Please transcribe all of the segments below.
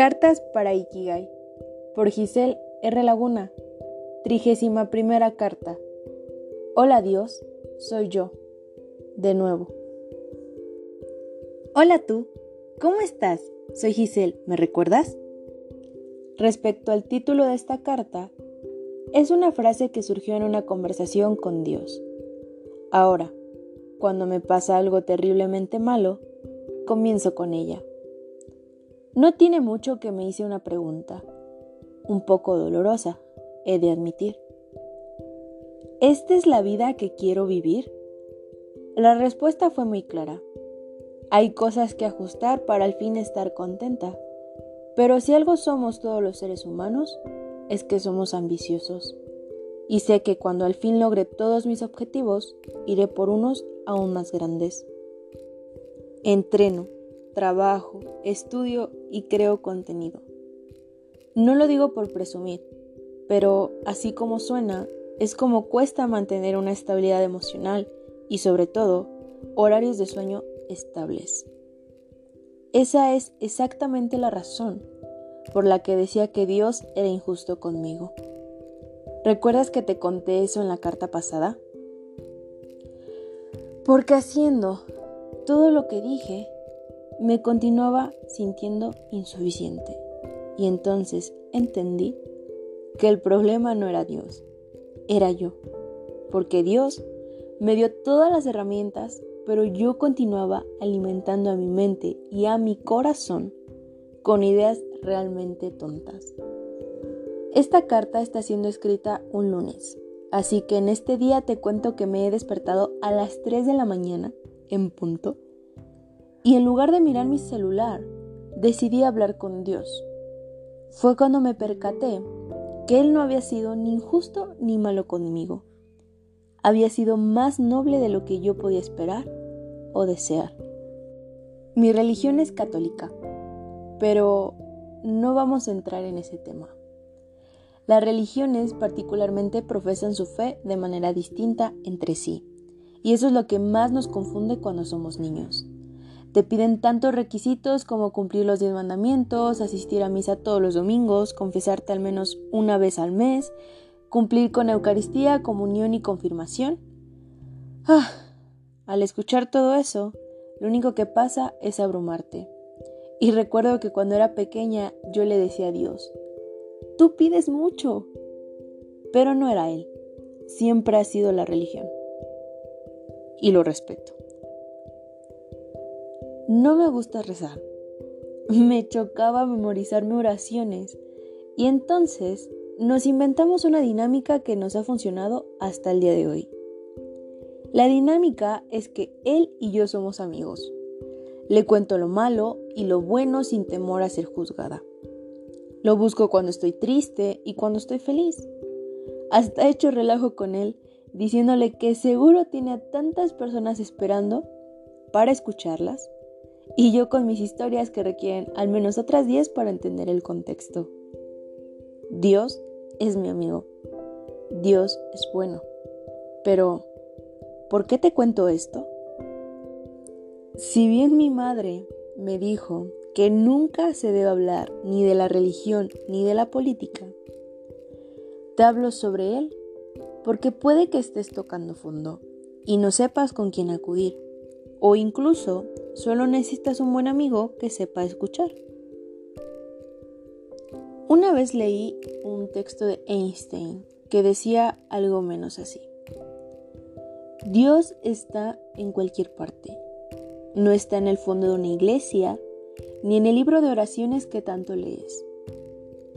Cartas para Ikigai por Giselle R. Laguna. Trigésima primera carta. Hola Dios, soy yo. De nuevo. Hola tú, ¿cómo estás? Soy Giselle, ¿me recuerdas? Respecto al título de esta carta, es una frase que surgió en una conversación con Dios. Ahora, cuando me pasa algo terriblemente malo, comienzo con ella. No tiene mucho que me hice una pregunta, un poco dolorosa, he de admitir. ¿Esta es la vida que quiero vivir? La respuesta fue muy clara. Hay cosas que ajustar para al fin estar contenta, pero si algo somos todos los seres humanos, es que somos ambiciosos. Y sé que cuando al fin logre todos mis objetivos, iré por unos aún más grandes. Entreno, trabajo, estudio y creo contenido. No lo digo por presumir, pero así como suena, es como cuesta mantener una estabilidad emocional y sobre todo horarios de sueño estables. Esa es exactamente la razón por la que decía que Dios era injusto conmigo. ¿Recuerdas que te conté eso en la carta pasada? Porque haciendo todo lo que dije, me continuaba sintiendo insuficiente. Y entonces entendí que el problema no era Dios, era yo. Porque Dios me dio todas las herramientas, pero yo continuaba alimentando a mi mente y a mi corazón con ideas realmente tontas. Esta carta está siendo escrita un lunes, así que en este día te cuento que me he despertado a las 3 de la mañana, en punto, y en lugar de mirar mi celular, decidí hablar con Dios. Fue cuando me percaté que Él no había sido ni injusto ni malo conmigo. Había sido más noble de lo que yo podía esperar o desear. Mi religión es católica, pero no vamos a entrar en ese tema. Las religiones particularmente profesan su fe de manera distinta entre sí, y eso es lo que más nos confunde cuando somos niños. Te piden tantos requisitos como cumplir los diez mandamientos, asistir a misa todos los domingos, confesarte al menos una vez al mes, cumplir con Eucaristía, comunión y confirmación. Ah, al escuchar todo eso, lo único que pasa es abrumarte. Y recuerdo que cuando era pequeña yo le decía a Dios, tú pides mucho. Pero no era Él, siempre ha sido la religión. Y lo respeto. No me gusta rezar. Me chocaba memorizarme oraciones. Y entonces nos inventamos una dinámica que nos ha funcionado hasta el día de hoy. La dinámica es que él y yo somos amigos. Le cuento lo malo y lo bueno sin temor a ser juzgada. Lo busco cuando estoy triste y cuando estoy feliz. Hasta he hecho relajo con él, diciéndole que seguro tiene a tantas personas esperando para escucharlas y yo con mis historias que requieren al menos otras 10 para entender el contexto. Dios es mi amigo. Dios es bueno. Pero, ¿por qué te cuento esto? Si bien mi madre me dijo que nunca se debe hablar ni de la religión ni de la política, te hablo sobre él porque puede que estés tocando fondo y no sepas con quién acudir o incluso solo necesitas un buen amigo que sepa escuchar. Una vez leí un texto de Einstein que decía algo menos así. Dios está en cualquier parte. No está en el fondo de una iglesia, ni en el libro de oraciones que tanto lees.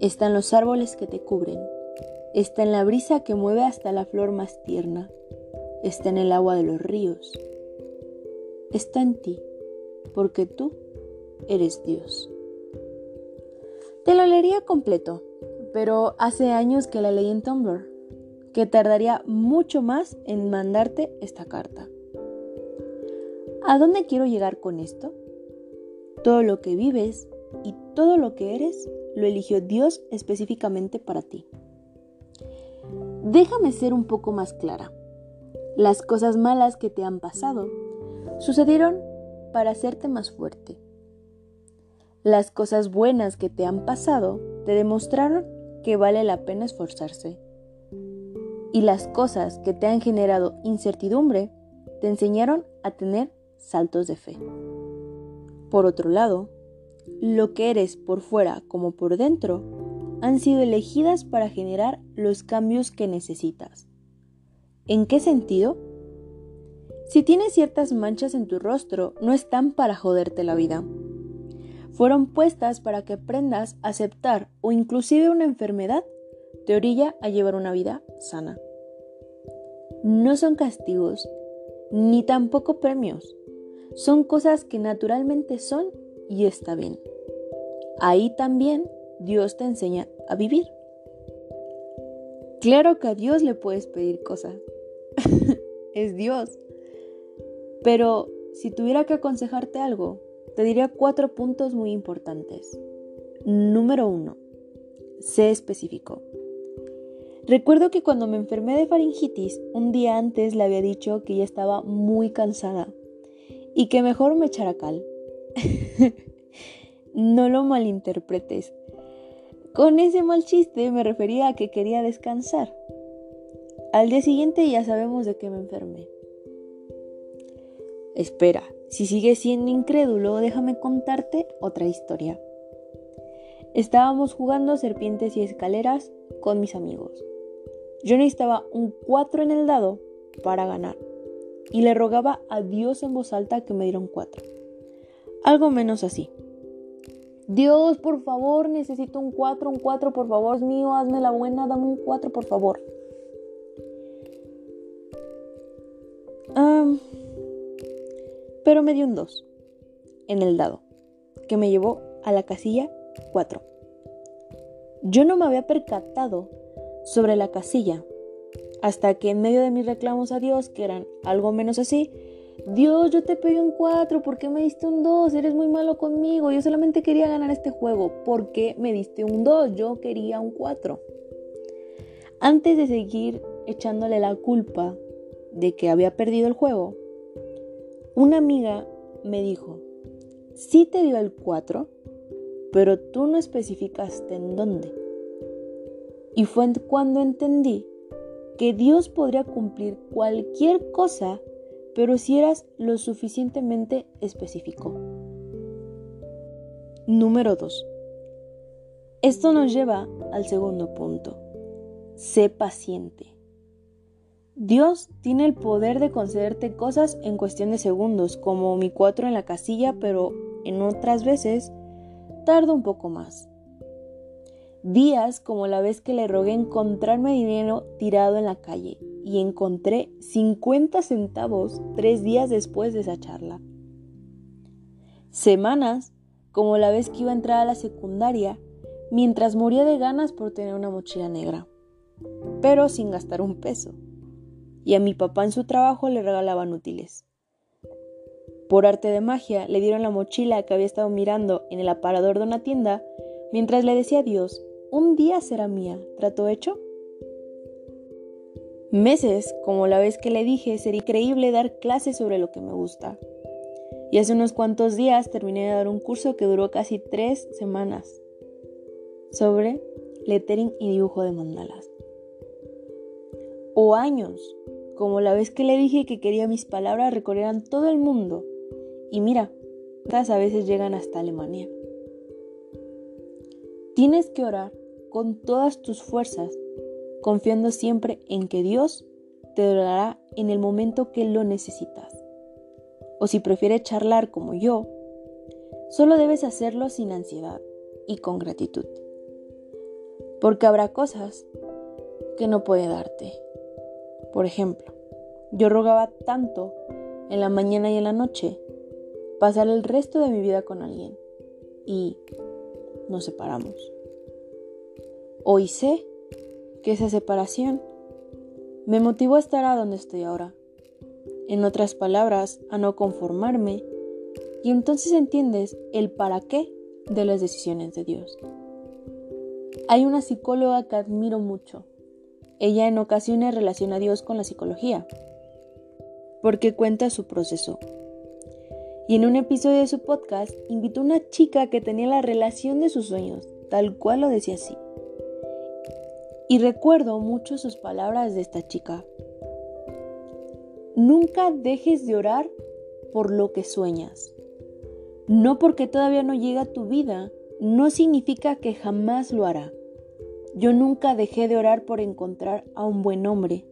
Está en los árboles que te cubren. Está en la brisa que mueve hasta la flor más tierna. Está en el agua de los ríos está en ti, porque tú eres Dios. Te lo leería completo, pero hace años que la leí en Tumblr, que tardaría mucho más en mandarte esta carta. ¿A dónde quiero llegar con esto? Todo lo que vives y todo lo que eres lo eligió Dios específicamente para ti. Déjame ser un poco más clara. Las cosas malas que te han pasado sucedieron para hacerte más fuerte. Las cosas buenas que te han pasado te demostraron que vale la pena esforzarse. Y las cosas que te han generado incertidumbre te enseñaron a tener saltos de fe. Por otro lado, lo que eres por fuera como por dentro han sido elegidas para generar los cambios que necesitas. ¿En qué sentido? Si tienes ciertas manchas en tu rostro, no están para joderte la vida. Fueron puestas para que aprendas a aceptar o inclusive una enfermedad te orilla a llevar una vida sana. No son castigos, ni tampoco premios. Son cosas que naturalmente son y está bien. Ahí también Dios te enseña a vivir. Claro que a Dios le puedes pedir cosas. es Dios. Pero si tuviera que aconsejarte algo, te diría cuatro puntos muy importantes. Número uno, sé específico. Recuerdo que cuando me enfermé de faringitis, un día antes le había dicho que ya estaba muy cansada y que mejor me echara cal. no lo malinterpretes. Con ese mal chiste me refería a que quería descansar. Al día siguiente ya sabemos de qué me enfermé. Espera, si sigues siendo incrédulo, déjame contarte otra historia. Estábamos jugando serpientes y escaleras con mis amigos. Yo necesitaba un 4 en el dado para ganar y le rogaba a Dios en voz alta que me diera un 4. Algo menos así. Dios, por favor, necesito un 4, un 4, por favor, es mío, hazme la buena, dame un 4, por favor. Pero me dio un 2 en el dado, que me llevó a la casilla 4. Yo no me había percatado sobre la casilla hasta que en medio de mis reclamos a Dios, que eran algo menos así, Dios, yo te pedí un 4, ¿por qué me diste un 2? Eres muy malo conmigo, yo solamente quería ganar este juego, ¿por qué me diste un 2? Yo quería un 4. Antes de seguir echándole la culpa de que había perdido el juego, una amiga me dijo, sí te dio el 4, pero tú no especificaste en dónde. Y fue cuando entendí que Dios podría cumplir cualquier cosa, pero si eras lo suficientemente específico. Número 2. Esto nos lleva al segundo punto. Sé paciente. Dios tiene el poder de concederte cosas en cuestión de segundos, como mi 4 en la casilla, pero en otras veces tarda un poco más. Días como la vez que le rogué encontrarme dinero tirado en la calle y encontré 50 centavos tres días después de esa charla. Semanas como la vez que iba a entrar a la secundaria mientras moría de ganas por tener una mochila negra, pero sin gastar un peso y a mi papá en su trabajo le regalaban útiles. Por arte de magia le dieron la mochila que había estado mirando en el aparador de una tienda mientras le decía Dios, un día será mía, ¿trato hecho? Meses, como la vez que le dije, sería increíble dar clases sobre lo que me gusta. Y hace unos cuantos días terminé de dar un curso que duró casi tres semanas sobre lettering y dibujo de mandalas. O años, como la vez que le dije que quería mis palabras recorrieran todo el mundo. Y mira, estas a veces llegan hasta Alemania. Tienes que orar con todas tus fuerzas, confiando siempre en que Dios te dará en el momento que lo necesitas. O si prefieres charlar como yo, solo debes hacerlo sin ansiedad y con gratitud. Porque habrá cosas que no puede darte. Por ejemplo, yo rogaba tanto en la mañana y en la noche pasar el resto de mi vida con alguien y nos separamos. Hoy sé que esa separación me motivó a estar a donde estoy ahora. En otras palabras, a no conformarme y entonces entiendes el para qué de las decisiones de Dios. Hay una psicóloga que admiro mucho ella en ocasiones relaciona a Dios con la psicología, porque cuenta su proceso. Y en un episodio de su podcast invitó a una chica que tenía la relación de sus sueños, tal cual lo decía así. Y recuerdo mucho sus palabras de esta chica. Nunca dejes de orar por lo que sueñas. No porque todavía no llega a tu vida, no significa que jamás lo hará. Yo nunca dejé de orar por encontrar a un buen hombre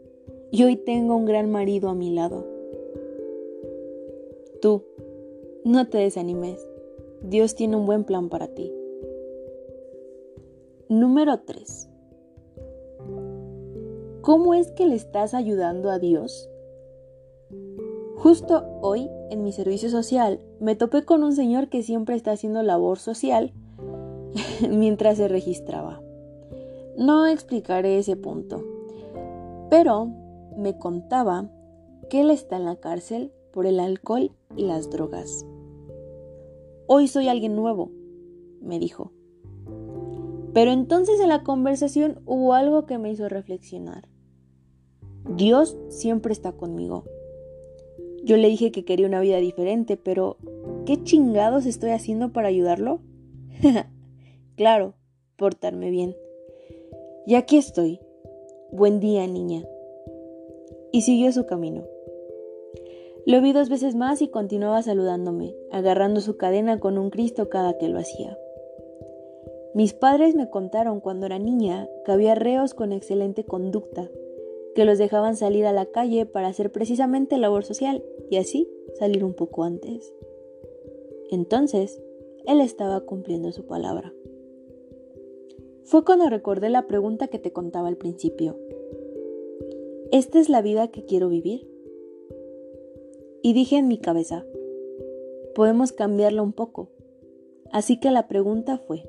y hoy tengo un gran marido a mi lado. Tú, no te desanimes. Dios tiene un buen plan para ti. Número 3. ¿Cómo es que le estás ayudando a Dios? Justo hoy, en mi servicio social, me topé con un señor que siempre está haciendo labor social mientras se registraba. No explicaré ese punto, pero me contaba que él está en la cárcel por el alcohol y las drogas. Hoy soy alguien nuevo, me dijo. Pero entonces en la conversación hubo algo que me hizo reflexionar. Dios siempre está conmigo yo le dije que quería una vida diferente, pero ¿qué chingados estoy haciendo para ayudarlo? claro, portarme bien. Y aquí estoy. Buen día, niña. Y siguió su camino. Lo vi dos veces más y continuaba saludándome, agarrando su cadena con un Cristo cada que lo hacía. Mis padres me contaron cuando era niña que había reos con excelente conducta, que los dejaban salir a la calle para hacer precisamente labor social y así salir un poco antes. Entonces, él estaba cumpliendo su palabra. Fue cuando recordé la pregunta que te contaba al principio. ¿Esta es la vida que quiero vivir? Y dije en mi cabeza, podemos cambiarla un poco. Así que la pregunta fue,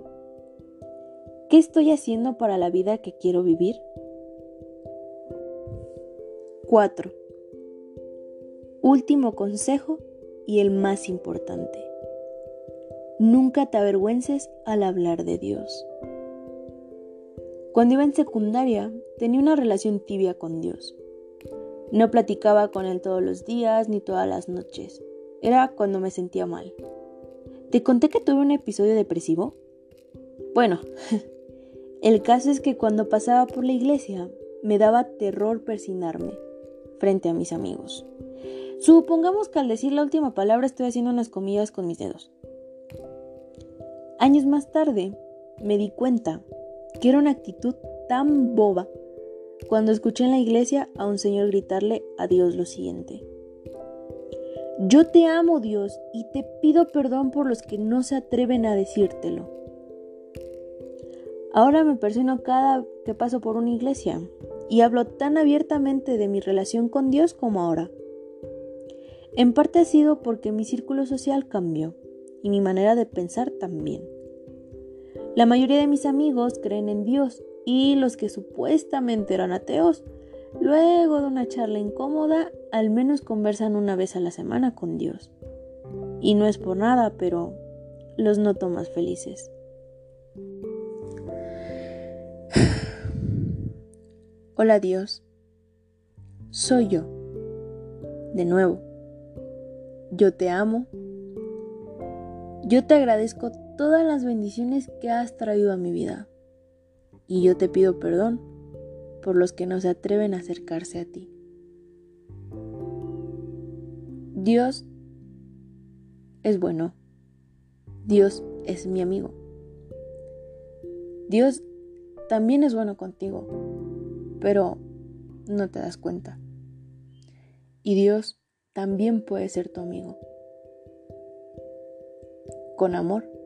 ¿qué estoy haciendo para la vida que quiero vivir? 4. Último consejo y el más importante. Nunca te avergüences al hablar de Dios. Cuando iba en secundaria, tenía una relación tibia con Dios. No platicaba con Él todos los días ni todas las noches. Era cuando me sentía mal. ¿Te conté que tuve un episodio depresivo? Bueno, el caso es que cuando pasaba por la iglesia me daba terror persignarme frente a mis amigos. Supongamos que al decir la última palabra estoy haciendo unas comillas con mis dedos. Años más tarde me di cuenta que era una actitud tan boba cuando escuché en la iglesia a un señor gritarle a Dios lo siguiente. Yo te amo Dios y te pido perdón por los que no se atreven a decírtelo. Ahora me persigno cada que paso por una iglesia y hablo tan abiertamente de mi relación con Dios como ahora. En parte ha sido porque mi círculo social cambió y mi manera de pensar también. La mayoría de mis amigos creen en Dios y los que supuestamente eran ateos, luego de una charla incómoda, al menos conversan una vez a la semana con Dios. Y no es por nada, pero los noto más felices. Hola Dios, soy yo. De nuevo, yo te amo. Yo te agradezco todas las bendiciones que has traído a mi vida. Y yo te pido perdón por los que no se atreven a acercarse a ti. Dios es bueno. Dios es mi amigo. Dios también es bueno contigo pero no te das cuenta. Y Dios también puede ser tu amigo. Con amor,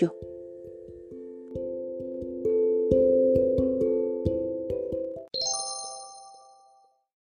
yo.